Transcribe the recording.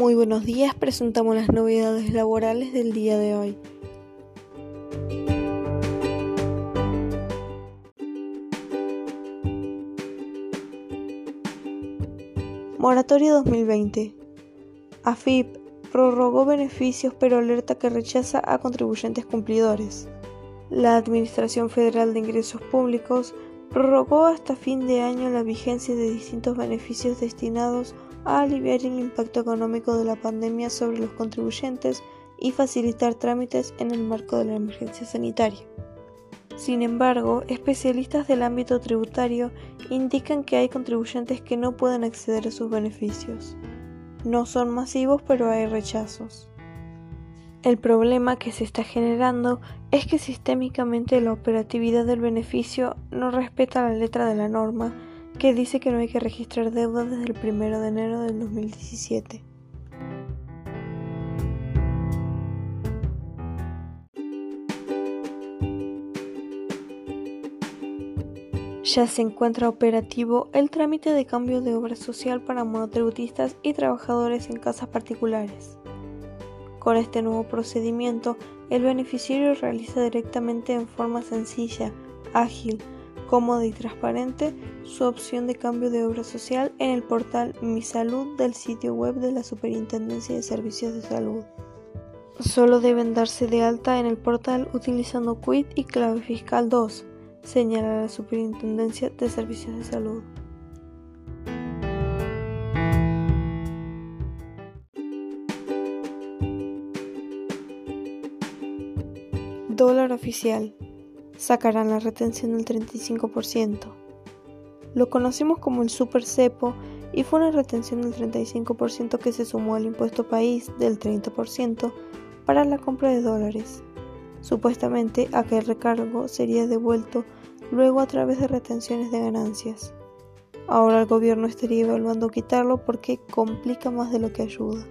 Muy buenos días, presentamos las novedades laborales del día de hoy. Moratorio 2020. AFIP prorrogó beneficios pero alerta que rechaza a contribuyentes cumplidores. La Administración Federal de Ingresos Públicos prorrogó hasta fin de año la vigencia de distintos beneficios destinados a aliviar el impacto económico de la pandemia sobre los contribuyentes y facilitar trámites en el marco de la emergencia sanitaria. Sin embargo, especialistas del ámbito tributario indican que hay contribuyentes que no pueden acceder a sus beneficios. No son masivos, pero hay rechazos. El problema que se está generando es que sistémicamente la operatividad del beneficio no respeta la letra de la norma que dice que no hay que registrar deuda desde el 1 de enero del 2017. Ya se encuentra operativo el trámite de cambio de obra social para monotributistas y trabajadores en casas particulares. Con este nuevo procedimiento, el beneficiario realiza directamente en forma sencilla, ágil, cómoda y transparente su opción de cambio de obra social en el portal Mi Salud del sitio web de la Superintendencia de Servicios de Salud. Solo deben darse de alta en el portal utilizando quit y clave fiscal 2 señala la Superintendencia de Servicios de Salud. Dólar oficial. Sacarán la retención del 35%. Lo conocimos como el super cepo y fue una retención del 35% que se sumó al impuesto país del 30% para la compra de dólares. Supuestamente aquel recargo sería devuelto luego a través de retenciones de ganancias. Ahora el gobierno estaría evaluando quitarlo porque complica más de lo que ayuda.